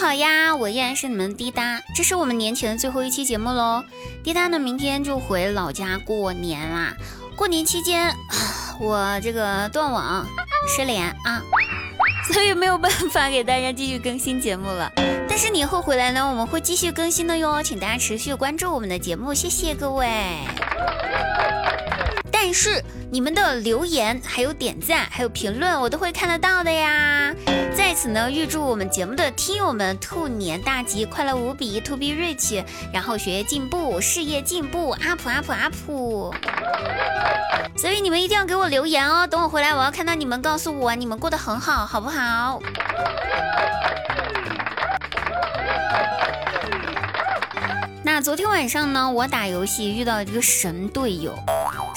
好呀，我依然是你们滴答，这是我们年前的最后一期节目喽。滴答呢，明天就回老家过年啦。过年期间，我这个断网失联啊，所以没有办法给大家继续更新节目了。但是你以后回来呢，我们会继续更新的哟，请大家持续关注我们的节目，谢谢各位。但是你们的留言、还有点赞、还有评论，我都会看得到的呀。在此呢，预祝我们节目的听友们兔年大吉，快乐无比，to be rich，然后学业进步，事业进步，up up up。所以你们一定要给我留言哦，等我回来，我要看到你们告诉我你们过得很好，好不好？那昨天晚上呢，我打游戏遇到一个神队友。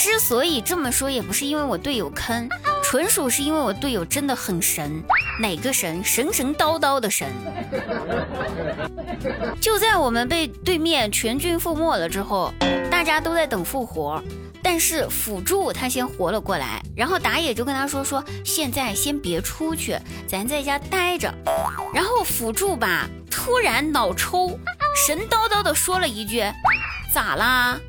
之所以这么说，也不是因为我队友坑，纯属是因为我队友真的很神。哪个神？神神叨叨的神。就在我们被对面全军覆没了之后，大家都在等复活，但是辅助他先活了过来，然后打野就跟他说说，现在先别出去，咱在家待着。然后辅助吧，突然脑抽，神叨叨的说了一句，咋啦？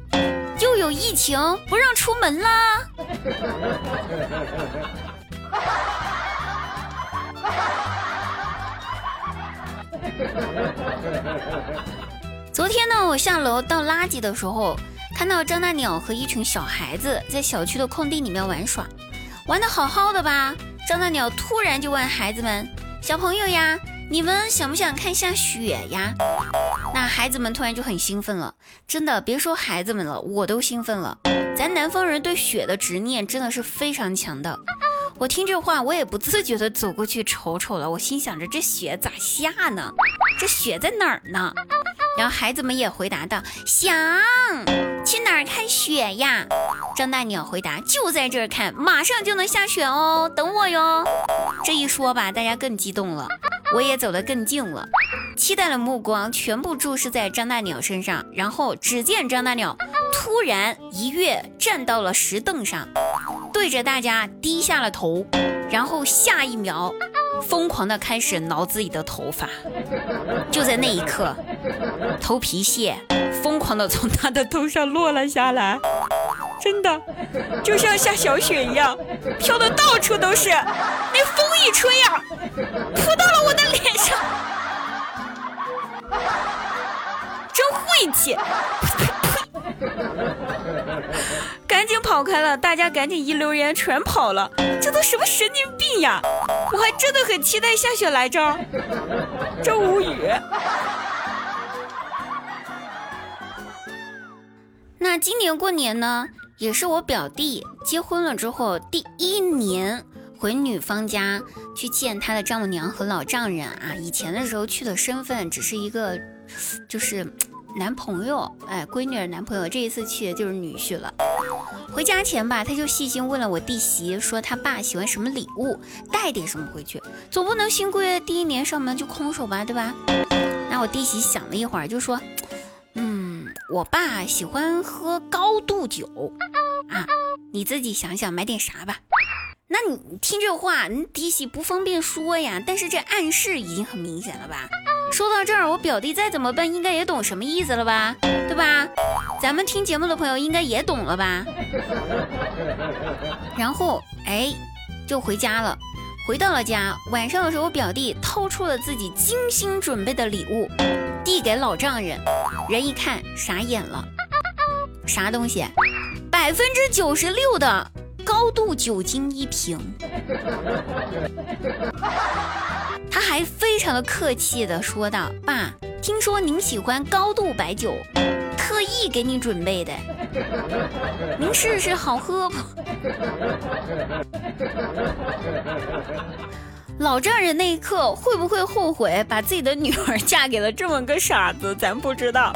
又有疫情，不让出门啦！昨天呢，我下楼倒垃圾的时候，看到张大鸟和一群小孩子在小区的空地里面玩耍，玩的好好的吧？张大鸟突然就问孩子们：“小朋友呀。”你们想不想看下雪呀？那孩子们突然就很兴奋了，真的别说孩子们了，我都兴奋了。咱南方人对雪的执念真的是非常强的。我听这话，我也不自觉的走过去瞅瞅了。我心想着这雪咋下呢？这雪在哪儿呢？然后孩子们也回答道：想去哪儿看雪呀？张大鸟回答：就在这儿看，马上就能下雪哦，等我哟。这一说吧，大家更激动了。我也走得更近了，期待的目光全部注视在张大鸟身上，然后只见张大鸟突然一跃站到了石凳上，对着大家低下了头，然后下一秒疯狂的开始挠自己的头发。就在那一刻，头皮屑疯狂的从他的头上落了下来，真的就像下小雪一样，飘的到处都是。那风一吹呀，扑到运气！赶紧跑开了，大家赶紧一留言全跑了。这都什么神经病呀！我还真的很期待下雪来着，真无语。那今年过年呢，也是我表弟结婚了之后第一年。回女方家去见他的丈母娘和老丈人啊！以前的时候去的身份只是一个，就是男朋友，哎，闺女的男朋友。这一次去就是女婿了。回家前吧，他就细心问了我弟媳，说他爸喜欢什么礼物，带点什么回去，总不能新闺第一年上门就空手吧，对吧？那我弟媳想了一会儿，就说，嗯，我爸喜欢喝高度酒啊，你自己想想买点啥吧。那你听这话，你弟媳不方便说呀，但是这暗示已经很明显了吧？说到这儿，我表弟再怎么笨，应该也懂什么意思了吧？对吧？咱们听节目的朋友应该也懂了吧？然后，哎，就回家了。回到了家，晚上的时候，我表弟掏出了自己精心准备的礼物，递给老丈人。人一看，傻眼了，啥东西？百分之九十六的。高度酒精一瓶，他还非常的客气的说道：“爸，听说您喜欢高度白酒，特意给你准备的，您试试好喝不？”老丈人那一刻会不会后悔把自己的女儿嫁给了这么个傻子？咱不知道，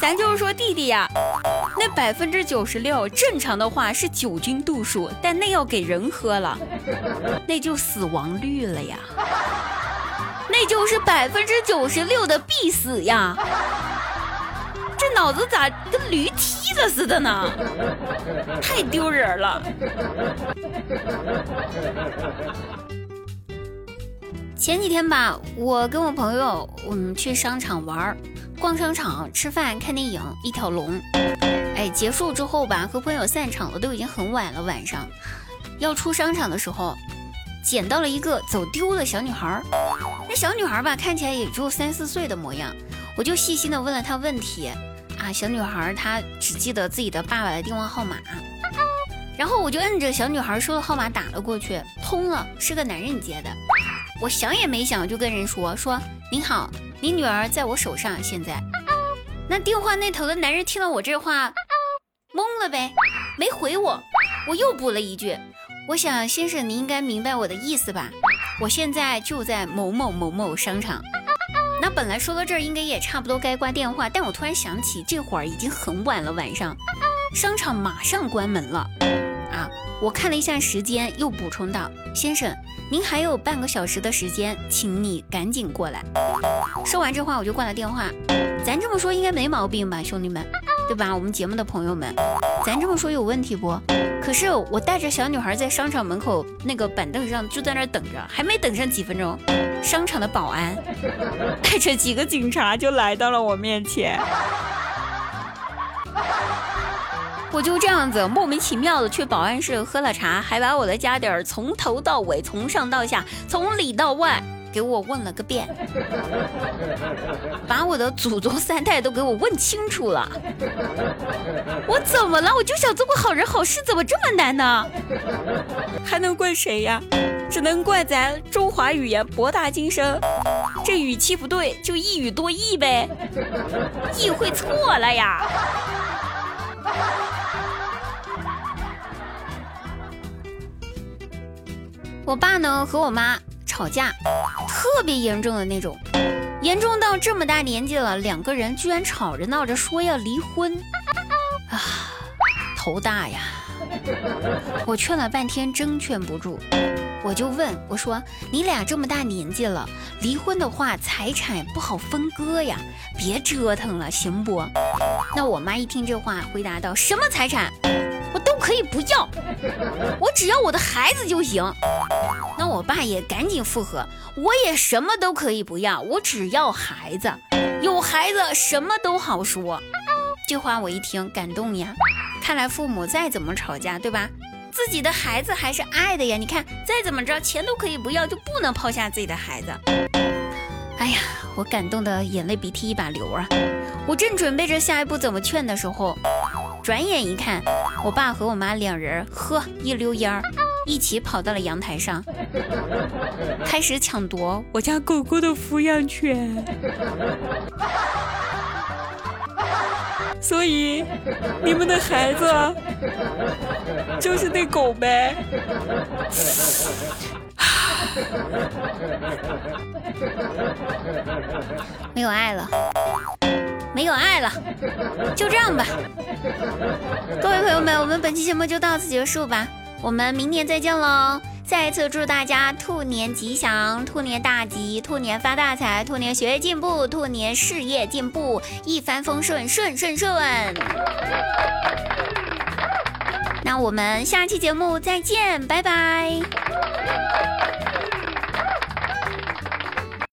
咱就是说弟弟呀。那百分之九十六正常的话是酒精度数，但那要给人喝了，那就死亡率了呀，那就是百分之九十六的必死呀！这脑子咋跟驴踢了似的呢？太丢人了！前几天吧，我跟我朋友我们去商场玩，逛商场、吃饭、看电影，一条龙。哎，结束之后吧，和朋友散场了，都已经很晚了。晚上要出商场的时候，捡到了一个走丢的小女孩。那小女孩吧，看起来也只有三四岁的模样。我就细心的问了她问题啊，小女孩她只记得自己的爸爸的电话号码。然后我就摁着小女孩说的号码打了过去，通了，是个男人接的。我想也没想就跟人说说您好，你女儿在我手上，现在。那电话那头的男人听到我这话，懵了呗，没回我。我又补了一句，我想先生您应该明白我的意思吧？我现在就在某某某某商场。那本来说到这儿应该也差不多该挂电话，但我突然想起这会儿已经很晚了，晚上商场马上关门了。啊！我看了一下时间，又补充道：“先生，您还有半个小时的时间，请你赶紧过来。”说完这话，我就挂了电话。咱这么说应该没毛病吧，兄弟们，对吧？我们节目的朋友们，咱这么说有问题不？可是我带着小女孩在商场门口那个板凳上就在那儿等着，还没等上几分钟，商场的保安 带着几个警察就来到了我面前。我就这样子莫名其妙的去保安室喝了茶，还把我的家底儿从头到尾、从上到下、从里到外给我问了个遍，把我的祖宗三代都给我问清楚了。我怎么了？我就想做个好人好事，怎么这么难呢？还能怪谁呀？只能怪咱中华语言博大精深，这语气不对就一语多义呗，意会错了呀。我爸呢和我妈吵架，特别严重的那种，严重到这么大年纪了，两个人居然吵着闹着说要离婚，啊，头大呀！我劝了半天，真劝不住，我就问我说：“你俩这么大年纪了，离婚的话财产不好分割呀，别折腾了，行不？”那我妈一听这话，回答道：“什么财产？”我都可以不要，我只要我的孩子就行。那我爸也赶紧附和，我也什么都可以不要，我只要孩子，有孩子什么都好说。这话我一听感动呀，看来父母再怎么吵架，对吧？自己的孩子还是爱的呀。你看再怎么着，钱都可以不要，就不能抛下自己的孩子。哎呀，我感动的眼泪鼻涕一把流啊！我正准备着下一步怎么劝的时候。转眼一看，我爸和我妈两人呵一溜烟儿，一起跑到了阳台上，开始抢夺我家狗狗的抚养权。所以，你们的孩子就是那狗呗。没有爱了。没有爱了，就这样吧。各位朋友们，我们本期节目就到此结束吧，我们明年再见喽！再次祝大家兔年吉祥，兔年大吉，兔年发大财，兔年学业进步，兔年事业进步，一帆风顺，顺顺顺。那我们下期节目再见，拜拜。